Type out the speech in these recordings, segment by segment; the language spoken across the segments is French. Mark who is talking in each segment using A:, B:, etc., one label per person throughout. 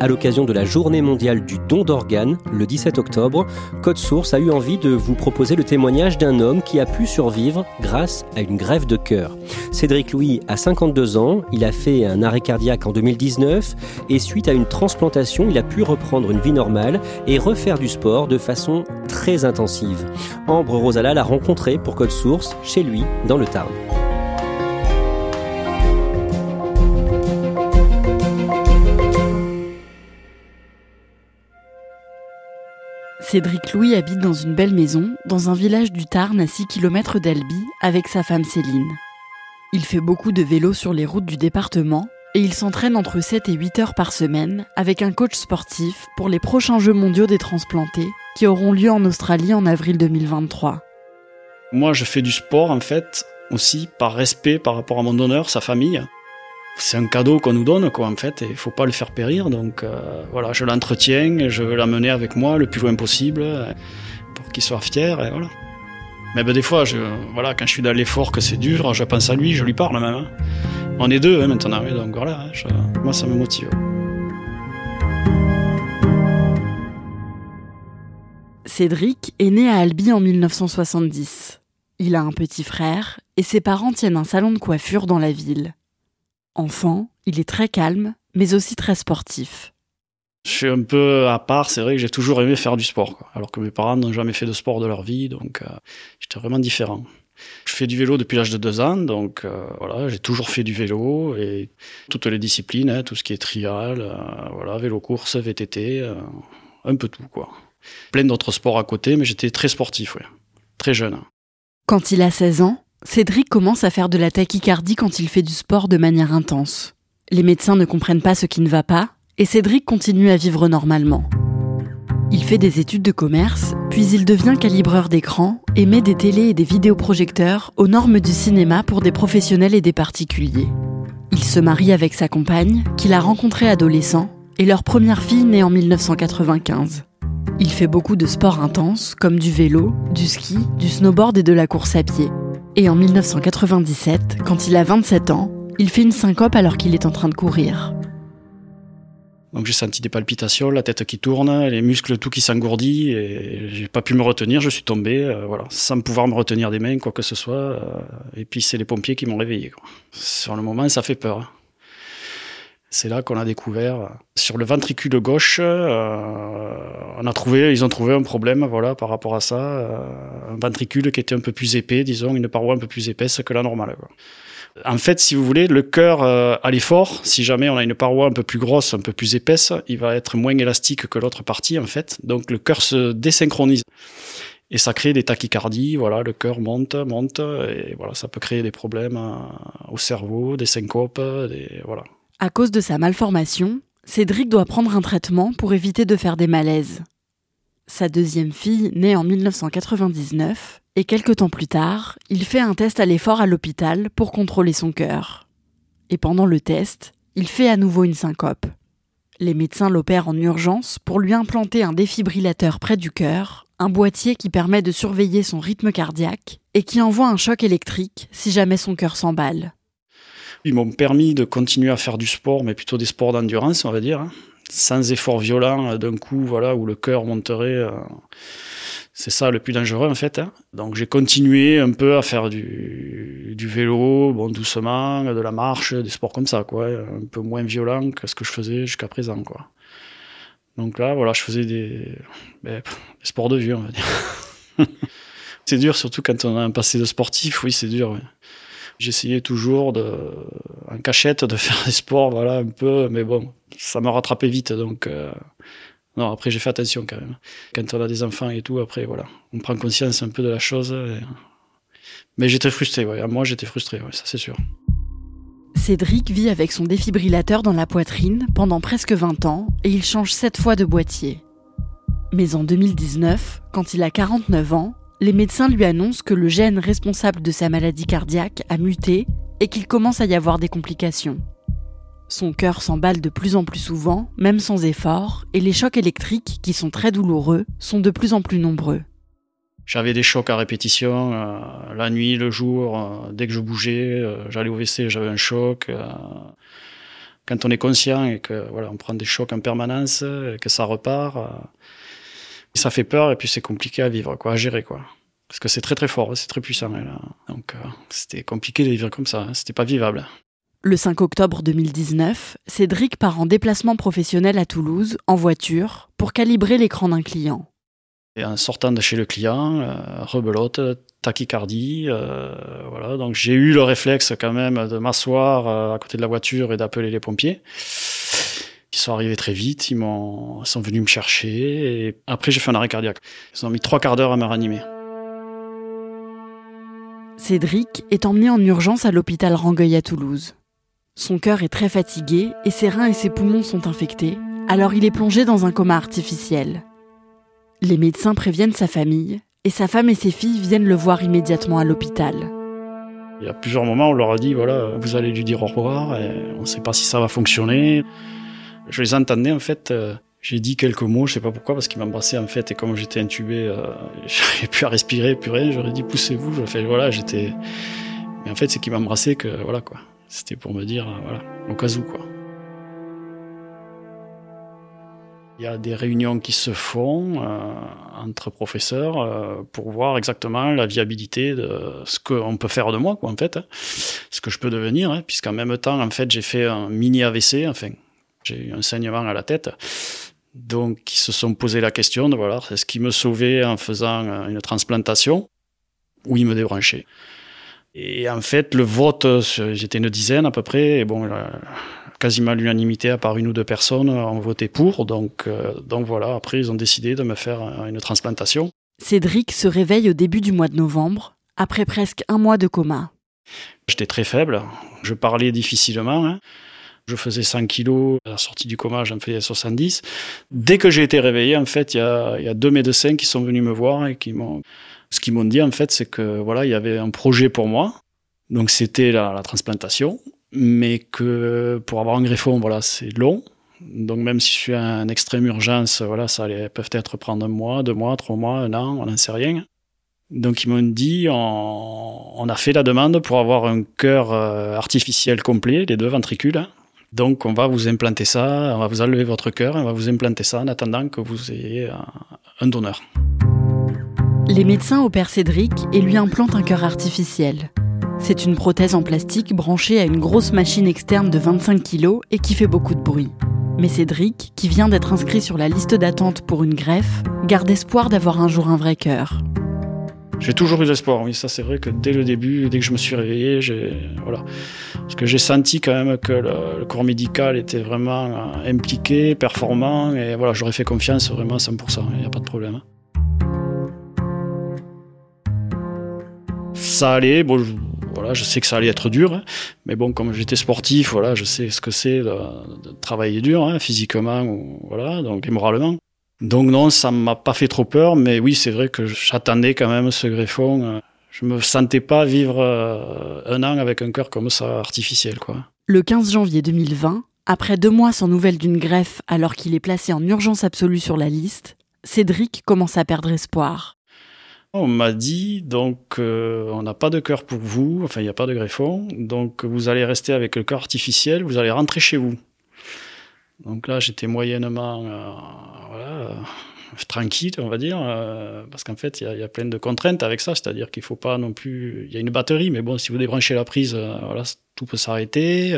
A: À l'occasion de la journée mondiale du don d'organes, le 17 octobre, Code Source a eu envie de vous proposer le témoignage d'un homme qui a pu survivre grâce à une grève de cœur. Cédric Louis a 52 ans, il a fait un arrêt cardiaque en 2019 et suite à une transplantation, il a pu reprendre une vie normale et refaire du sport de façon très intensive. Ambre Rosala l'a rencontré pour Code Source chez lui dans le Tarn.
B: Cédric Louis habite dans une belle maison, dans un village du Tarn à 6 km d'Albi, avec sa femme Céline. Il fait beaucoup de vélo sur les routes du département et il s'entraîne entre 7 et 8 heures par semaine avec un coach sportif pour les prochains Jeux mondiaux des transplantés qui auront lieu en Australie en avril 2023.
C: Moi, je fais du sport en fait aussi par respect par rapport à mon donneur, sa famille c'est un cadeau qu'on nous donne, quoi, en fait, et il faut pas le faire périr. Donc, euh, voilà, je l'entretiens, je veux l'amener avec moi le plus loin possible euh, pour qu'il soit fier, et voilà. Mais ben, des fois, voilà, quand je suis dans l'effort, que c'est dur, je pense à lui, je lui parle même. Hein. On est deux hein, maintenant, donc voilà, hein, moi ça me motive.
B: Cédric est né à Albi en 1970. Il a un petit frère et ses parents tiennent un salon de coiffure dans la ville. Enfant, il est très calme, mais aussi très sportif.
C: Je suis un peu à part, c'est vrai que j'ai toujours aimé faire du sport, alors que mes parents n'ont jamais fait de sport de leur vie, donc euh, j'étais vraiment différent. Je fais du vélo depuis l'âge de deux ans, donc euh, voilà, j'ai toujours fait du vélo et toutes les disciplines, hein, tout ce qui est trial, euh, voilà, vélo course, VTT, un peu tout quoi. Plein d'autres sports à côté, mais j'étais très sportif, ouais. très jeune.
B: Quand il a 16 ans, Cédric commence à faire de la tachycardie quand il fait du sport de manière intense. Les médecins ne comprennent pas ce qui ne va pas, et Cédric continue à vivre normalement. Il fait des études de commerce, puis il devient calibreur d'écran et met des télés et des vidéoprojecteurs aux normes du cinéma pour des professionnels et des particuliers. Il se marie avec sa compagne, qu'il a rencontrée adolescent, et leur première fille née en 1995. Il fait beaucoup de sports intenses, comme du vélo, du ski, du snowboard et de la course à pied. Et en 1997, quand il a 27 ans, il fait une syncope alors qu'il est en train de courir.
C: Donc j'ai senti des palpitations, la tête qui tourne, les muscles tout qui s'engourdit et j'ai pas pu me retenir, je suis tombé, euh, voilà, sans pouvoir me retenir des mains, quoi que ce soit. Euh, et puis c'est les pompiers qui m'ont réveillé. Sur le moment, ça fait peur. C'est là qu'on a découvert sur le ventricule gauche, euh, on a trouvé, ils ont trouvé un problème, voilà, par rapport à ça, euh, un ventricule qui était un peu plus épais, disons, une paroi un peu plus épaisse que la normale. En fait, si vous voulez, le cœur euh, à l'effort, si jamais on a une paroi un peu plus grosse, un peu plus épaisse, il va être moins élastique que l'autre partie, en fait. Donc le cœur se désynchronise. Et ça crée des tachycardies, voilà, le cœur monte, monte, et voilà, ça peut créer des problèmes au cerveau, des syncopes, des, voilà.
B: À cause de sa malformation, Cédric doit prendre un traitement pour éviter de faire des malaises. Sa deuxième fille naît en 1999 et quelques temps plus tard, il fait un test à l'effort à l'hôpital pour contrôler son cœur. Et pendant le test, il fait à nouveau une syncope. Les médecins l'opèrent en urgence pour lui implanter un défibrillateur près du cœur, un boîtier qui permet de surveiller son rythme cardiaque et qui envoie un choc électrique si jamais son cœur s'emballe.
C: Ils m'ont permis de continuer à faire du sport, mais plutôt des sports d'endurance, on va dire. Hein. sans effort violent d'un coup, voilà, où le cœur monterait. c'est ça le plus dangereux en fait. Hein. Donc j'ai continué un peu à faire du, du, vélo, bon doucement, de la marche, des sports comme ça, quoi, un peu moins violent que ce que je faisais jusqu'à présent, quoi. Donc là, voilà, je faisais des, ben, des sports de vieux, on va dire. c'est dur, surtout quand on a un passé de sportif, oui, c'est dur. J'essayais toujours de, en cachette de faire des sports, voilà, un peu, mais bon, ça m'a rattrapé vite, donc. Euh, non, après j'ai fait attention quand même. Quand on a des enfants et tout, après voilà, on prend conscience un peu de la chose. Mais j'étais frustré, ouais. Moi j'étais frustré, ouais, ça c'est sûr.
B: Cédric vit avec son défibrillateur dans la poitrine pendant presque 20 ans et il change 7 fois de boîtier. Mais en 2019, quand il a 49 ans, les médecins lui annoncent que le gène responsable de sa maladie cardiaque a muté et qu'il commence à y avoir des complications. Son cœur s'emballe de plus en plus souvent, même sans effort, et les chocs électriques, qui sont très douloureux, sont de plus en plus nombreux.
C: J'avais des chocs à répétition, euh, la nuit, le jour, euh, dès que je bougeais, euh, j'allais au WC, j'avais un choc. quand on est conscient et que voilà, on prend des chocs en permanence, et que ça repart, ça fait peur et puis c'est compliqué à vivre, quoi, à gérer, quoi. Parce que c'est très très fort, c'est très puissant. Donc c'était compliqué de vivre comme ça, hein, c'était pas vivable.
B: Le 5 octobre 2019, Cédric part en déplacement professionnel à Toulouse, en voiture, pour calibrer l'écran d'un client.
C: Et en sortant de chez le client, euh, rebelote, tachycardie, euh, voilà. Donc j'ai eu le réflexe quand même de m'asseoir euh, à côté de la voiture et d'appeler les pompiers. Ils sont arrivés très vite, ils m'ont, sont venus me chercher et après j'ai fait un arrêt cardiaque. Ils ont mis trois quarts d'heure à me ranimer.
B: Cédric est emmené en urgence à l'hôpital Rangueil à Toulouse. Son cœur est très fatigué et ses reins et ses poumons sont infectés, alors il est plongé dans un coma artificiel. Les médecins préviennent sa famille et sa femme et ses filles viennent le voir immédiatement à l'hôpital.
C: Il y a plusieurs moments où on leur a dit voilà, vous allez lui dire au revoir et on ne sait pas si ça va fonctionner. Je les entendais en fait. Euh, j'ai dit quelques mots, je sais pas pourquoi, parce qu'ils m'embrassaient en fait, et comme j'étais intubé, euh, j'arrivais plus à respirer, plus rien. J'aurais dit poussez-vous. Fait voilà, j'étais. Mais en fait, c'est qu'ils m'embrassaient que voilà quoi. C'était pour me dire, euh, voilà, au cas où, quoi. Il y a des réunions qui se font euh, entre professeurs pour voir exactement la viabilité de ce qu'on peut faire de moi, quoi, en fait, hein. ce que je peux devenir, hein, puisqu'en même temps, en fait, j'ai fait un mini AVC, enfin, j'ai eu un saignement à la tête. Donc, ils se sont posé la question de voilà, est-ce qu'ils me sauvaient en faisant une transplantation ou ils me débranchaient? Et en fait, le vote, j'étais une dizaine à peu près, et bon, quasiment l'unanimité, à part une ou deux personnes, ont voté pour. Donc, euh, donc voilà, après, ils ont décidé de me faire une transplantation.
B: Cédric se réveille au début du mois de novembre, après presque un mois de coma.
C: J'étais très faible, je parlais difficilement. Hein. Je faisais 100 kilos, à la sortie du coma, j'en faisais 70. Dès que j'ai été réveillé, en fait, il y a, deux médecins qui sont venus me voir et qui m'ont ce qu'ils m'ont dit, en fait, c'est que voilà, il y avait un projet pour moi. Donc, c'était la, transplantation. Mais que pour avoir un greffon, voilà, c'est long. Donc, même si je suis en extrême urgence, voilà, ça allait peut-être prendre un mois, deux mois, trois mois, un an, on n'en sait rien. Donc, ils m'ont dit, on, a fait la demande pour avoir un cœur euh, artificiel complet, les deux ventricules. Donc, on va vous implanter ça, on va vous enlever votre cœur, on va vous implanter ça en attendant que vous ayez un donneur.
B: Les médecins opèrent Cédric et lui implantent un cœur artificiel. C'est une prothèse en plastique branchée à une grosse machine externe de 25 kg et qui fait beaucoup de bruit. Mais Cédric, qui vient d'être inscrit sur la liste d'attente pour une greffe, garde espoir d'avoir un jour un vrai cœur.
C: J'ai toujours eu l'espoir, oui, ça c'est vrai que dès le début, dès que je me suis réveillé, j'ai voilà, parce que j'ai senti quand même que le, corps médical était vraiment euh, impliqué, performant, et voilà, j'aurais fait confiance vraiment à 100%, il n'y a pas de problème. Hein. ça allait. Bon, je, voilà, je sais que ça allait être dur, hein. mais bon, comme j'étais sportif, voilà, je sais ce que c'est de, travailler dur, hein, physiquement ou voilà, donc et moralement. Donc non, ça m'a pas fait trop peur, mais oui, c'est vrai que j'attendais quand même ce greffon. Euh. Je me sentais pas vivre euh, un an avec un cœur comme ça artificiel, quoi.
B: Le 15 janvier 2020, après deux mois sans nouvelles d'une greffe, alors qu'il est placé en urgence absolue sur la liste, Cédric commence à perdre espoir.
C: On m'a dit donc euh, on n'a pas de cœur pour vous, enfin il n'y a pas de greffon, donc vous allez rester avec le cœur artificiel, vous allez rentrer chez vous. Donc là, j'étais moyennement voilà, tranquille, on va dire, parce qu'en fait, il y, a plein de contraintes avec ça, c'est-à-dire qu'il faut pas non plus. Il y a une batterie, mais bon, si vous débranchez la prise, voilà, tout peut s'arrêter.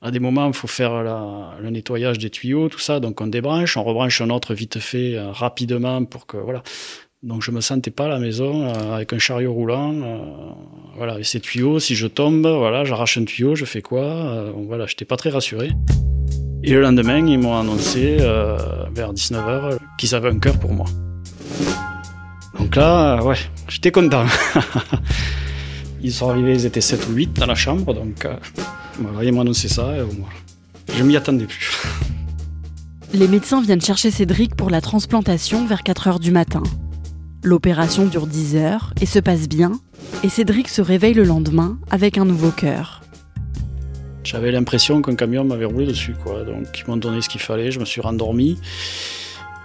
C: À des moments, il faut faire le nettoyage des tuyaux, tout ça. Donc on débranche, on rebranche un autre vite fait, rapidement, pour que voilà. Donc je me sentais pas à la maison euh, avec un chariot roulant. Euh, voilà, et ces tuyaux, si je tombe, voilà, j'arrache un tuyau, je fais quoi euh, Voilà, j'étais pas très rassuré. Et le lendemain, ils m'ont annoncé vers 19h qu'ils avaient un cœur pour moi. Donc là, ouais, j'étais content. ils sont arrivés, ils étaient 7 ou 8 dans la chambre, donc voilà, ils m'ont annoncé ça et moi, je m'y attendais plus.
B: Les médecins viennent chercher Cédric pour la transplantation vers 4h du matin. L'opération dure 10 heures et se passe bien, et Cédric se réveille le lendemain avec un nouveau cœur.
C: J'avais l'impression qu'un camion m'avait roulé dessus, quoi. Donc ils m'ont donné ce qu'il fallait, je me suis rendormi.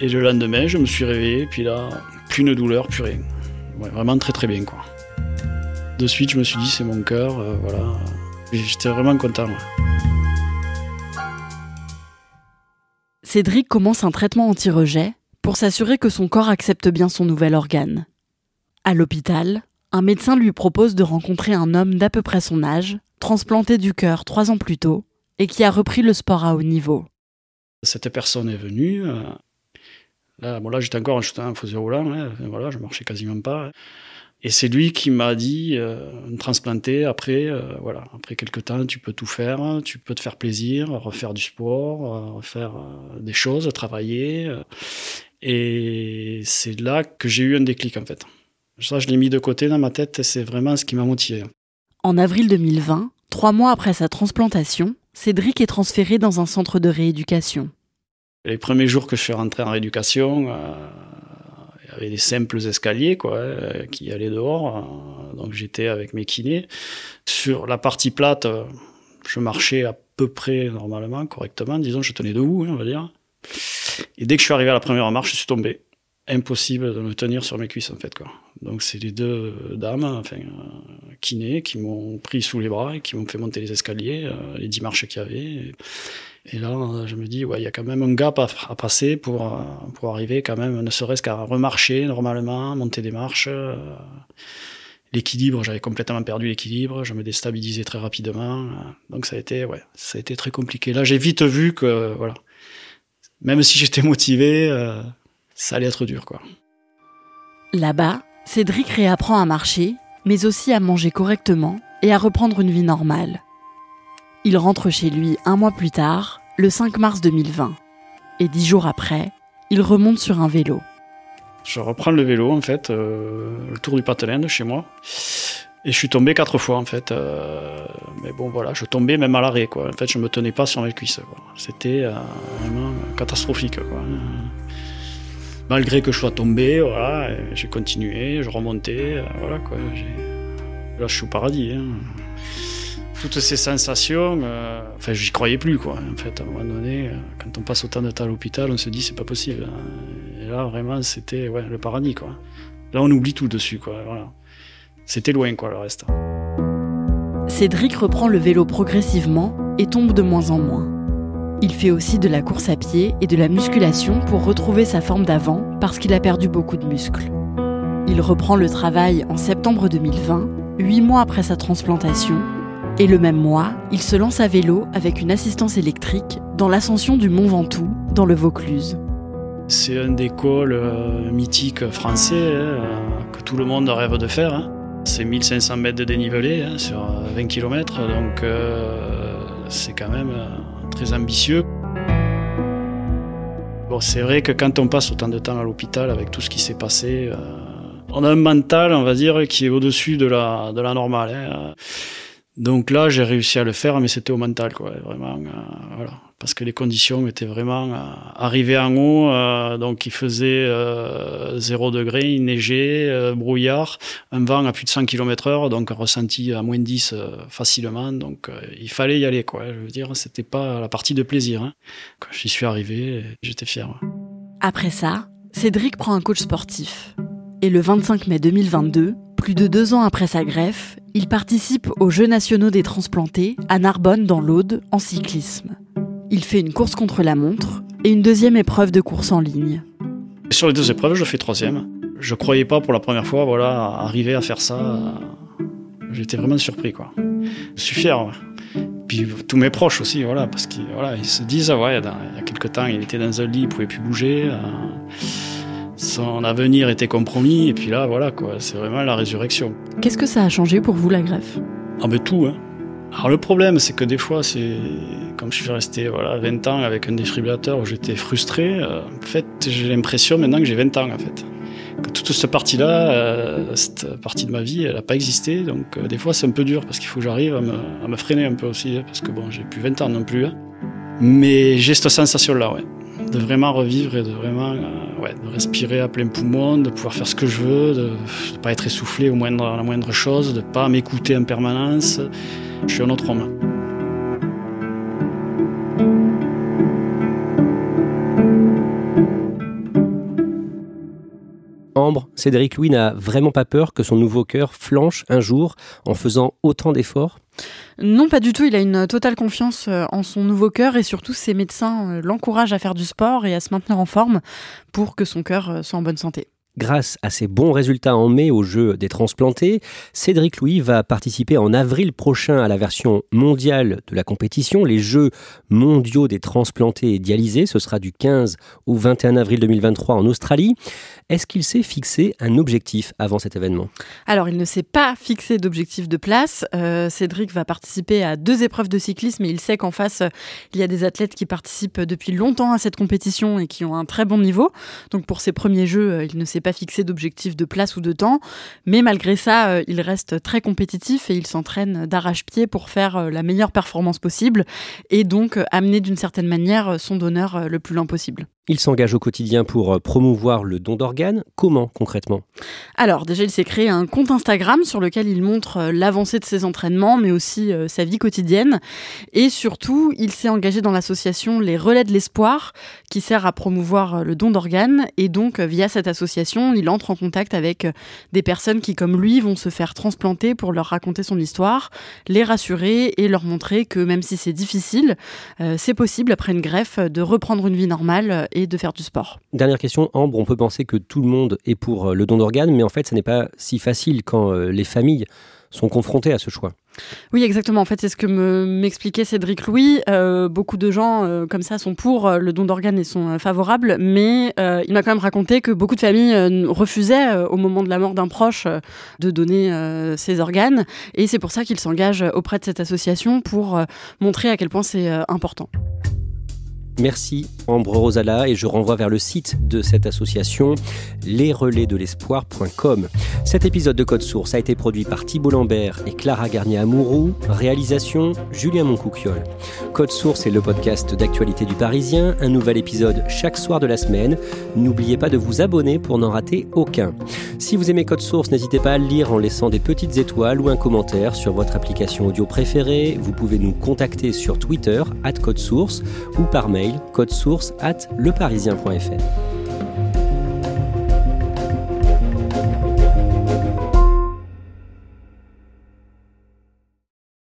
C: Et le lendemain, je me suis réveillé, puis là, plus de douleur, plus rien. vraiment très très bien, quoi. De suite, je me suis dit, c'est mon cœur, euh, voilà. J'étais vraiment content.
B: Cédric commence un traitement anti-rejet pour s'assurer que son corps accepte bien son nouvel organe. À l'hôpital, un médecin lui propose de rencontrer un homme d'à peu près son âge, transplanté du cœur trois ans plus tôt, et qui a repris le sport à haut niveau.
C: Cette personne est venue. Euh, là, bon, là j'étais encore en faisait roulant, hein, voilà, je marchais quasiment pas. Et c'est lui qui m'a dit, euh, transplanter après, euh, voilà, après quelques temps, tu peux tout faire, tu peux te faire plaisir, refaire du sport, refaire des choses, travailler. Et c'est là que j'ai eu un déclic en fait. Ça, je l'ai mis de côté dans ma tête et c'est vraiment ce qui m'a motivé.
B: En avril 2020, trois mois après sa transplantation, Cédric est transféré dans un centre de rééducation.
C: Les premiers jours que je suis rentré en rééducation, euh, il y avait des simples escaliers quoi, euh, qui allaient dehors. Euh, donc j'étais avec mes kinés. Sur la partie plate, je marchais à peu près normalement, correctement. Disons, je tenais debout, hein, on va dire. Et dès que je suis arrivé à la première marche, je suis tombé. Impossible de me tenir sur mes cuisses, en fait. Donc, c'est les deux dames, enfin, euh, kinés, qui m'ont pris sous les bras et qui m'ont fait monter les escaliers, euh, les dix marches qu'il y avait. Et, là, je me dis, ouais, il y a quand même un gap à, passer pour, euh, pour arriver quand même, ne serait-ce qu'à remarcher normalement, monter des marches. l'équilibre, j'avais complètement perdu l'équilibre, je me déstabilisais très rapidement. Donc ça a été, ouais, ça a été très compliqué. Là, j'ai vite vu que, voilà, même si j'étais motivé, euh, ça allait être dur, quoi.
B: Là-bas, Cédric réapprend à marcher, mais aussi à manger correctement et à reprendre une vie normale. Il rentre chez lui un mois plus tard, le 5 mars 2020. Et dix jours après, il remonte sur un vélo.
C: Je reprends le vélo, en fait, euh, le tour du Patelin de chez moi. Et je suis tombé quatre fois en fait. Euh, mais bon voilà, je tombais même à l'arrêt quoi. En fait, je me tenais pas sur mes cuisses. C'était euh, vraiment catastrophique quoi. Malgré que je sois tombé, voilà, j'ai continué, je remontais, euh, voilà quoi. Là, je suis au paradis. Hein. Toutes ces sensations, enfin, j'y croyais plus quoi. En fait, à un moment donné, quand on passe autant de temps à l'hôpital, on se dit c'est pas possible. Hein. Et là, vraiment, c'était le paradis quoi. Là, on oublie tout dessus quoi. Voilà. C'était loin, quoi, le reste.
B: Cédric reprend le vélo progressivement et tombe de moins en moins. Il fait aussi de la course à pied et de la musculation pour retrouver sa forme d'avant parce qu'il a perdu beaucoup de muscles. Il reprend le travail en septembre 2020, huit mois après sa transplantation, et le même mois, il se lance à vélo avec une assistance électrique dans l'ascension du Mont Ventoux, dans le Vaucluse.
C: C'est un des cols euh, mythiques français hein, que tout le monde rêve de faire. Hein. C'est 1500 mètres de dénivelé hein, sur 20 km, donc euh, c'est quand même euh, très ambitieux. Bon, c'est vrai que quand on passe autant de temps à l'hôpital avec tout ce qui s'est passé, euh, on a un mental, on va dire, qui est au-dessus de la, de la normale. Hein. Donc là, j'ai réussi à le faire, mais c'était au mental, quoi, vraiment. voilà parce que les conditions étaient vraiment euh, arrivées en haut, euh, donc il faisait 0 euh, degré, il neigeait, brouillard, un vent à plus de 100 km heure, donc ressenti à moins 10 facilement, donc il fallait y aller, quoi. Je veux dire, c'était pas la partie de plaisir. Hein. Quand j'y suis arrivé, j'étais fier.
B: Après ça, Cédric prend un coach sportif. Et le 25 mai 2022, plus de deux ans après sa greffe, il participe aux Jeux nationaux des transplantés à Narbonne dans l'Aude en cyclisme. Il fait une course contre la montre et une deuxième épreuve de course en ligne.
C: Sur les deux épreuves, je fais troisième. Je croyais pas pour la première fois, voilà, arriver à faire ça. J'étais vraiment surpris, quoi. Je suis fier. Puis tous mes proches aussi, voilà, parce qu'ils voilà, ils se disent, ah ouais, il y a quelques temps, il était dans un lit, il pouvait plus bouger. Euh, son avenir était compromis, et puis là, voilà, quoi, c'est vraiment la résurrection.
B: Qu'est-ce que ça a changé pour vous, la greffe?
C: Ah, ben tout, hein. Alors le problème, c'est que des fois, c'est comme je suis resté voilà 20 ans avec un défibrillateur où j'étais frustré. Euh, en fait, j'ai l'impression maintenant que j'ai 20 ans en fait. Que toute cette partie-là, euh, cette partie de ma vie, elle n'a pas existé. Donc euh, des fois, c'est un peu dur parce qu'il faut que j'arrive à me, à me, freiner un peu aussi, hein, parce que bon, j'ai plus 20 ans non plus. Hein. Mais j'ai cette sensation-là, ouais, de vraiment revivre et de vraiment, de respirer à plein poumon, de pouvoir faire ce que je veux, de ne pas être essoufflé au moindre, à la moindre chose, de pas m'écouter en permanence. Je suis un autre homme.
A: Ambre, Cédric Louis n'a vraiment pas peur que son nouveau cœur flanche un jour en faisant autant d'efforts?
B: Non, pas du tout. Il a une totale confiance euh, en son nouveau cœur et surtout ses médecins euh, l'encouragent à faire du sport et à se maintenir en forme pour que son cœur euh, soit en bonne santé.
A: Grâce à ses bons résultats en mai au jeu des transplantés, Cédric Louis va participer en avril prochain à la version mondiale de la compétition, les Jeux mondiaux des transplantés et dialysés. Ce sera du 15 au 21 avril 2023 en Australie. Est-ce qu'il s'est fixé un objectif avant cet événement?
B: Alors, il ne s'est pas fixé d'objectif de place. Euh, Cédric va participer à deux épreuves de cyclisme et il sait qu'en face, il y a des athlètes qui participent depuis longtemps à cette compétition et qui ont un très bon niveau. Donc, pour ses premiers Jeux, euh, il ne s'est pas fixé d'objectif de place ou de temps, mais malgré ça, euh, il reste très compétitif et il s'entraîne d'arrache-pied pour faire euh, la meilleure performance possible et donc euh, amener d'une certaine manière son donneur le plus loin possible.
A: Il s'engage au quotidien pour euh, promouvoir le don d'organes. Comment concrètement?
B: Alors déjà, il s'est créé un compte Instagram sur lequel il montre euh, l'avancée de ses entraînements, mais aussi euh, sa vie quotidienne. Et surtout, il s'est engagé dans l'association Les Relais de l'Espoir, qui sert à promouvoir le don d'organes. Et donc, via cette association, il entre en contact avec des personnes qui, comme lui, vont se faire transplanter pour leur raconter son histoire, les rassurer et leur montrer que même si c'est difficile, c'est possible après une greffe de reprendre une vie normale et de faire du sport.
A: Dernière question, Ambre, on peut penser que tout le monde est pour euh, le don d'organes, mais en fait, ce n'est pas si facile quand euh, les familles sont confrontées à ce choix.
B: Oui, exactement. En fait, c'est ce que m'expliquait Cédric Louis. Euh, beaucoup de gens comme ça sont pour le don d'organes et sont favorables, mais il m'a quand même raconté que beaucoup de familles refusaient au moment de la mort d'un proche de donner ses organes, et c'est pour ça qu'il s'engage auprès de cette association pour montrer à quel point c'est important.
A: Merci Ambre Rosala et je renvoie vers le site de cette association lesrelaisdelespoir.com. Cet épisode de Code Source a été produit par Thibault Lambert et Clara Garnier-Amouroux. Réalisation Julien Moncouquiole. Code Source est le podcast d'actualité du Parisien, un nouvel épisode chaque soir de la semaine. N'oubliez pas de vous abonner pour n'en rater aucun. Si vous aimez Code Source, n'hésitez pas à le lire en laissant des petites étoiles ou un commentaire sur votre application audio préférée. Vous pouvez nous contacter sur Twitter, at Code Source, ou par code source at leparisien.fr.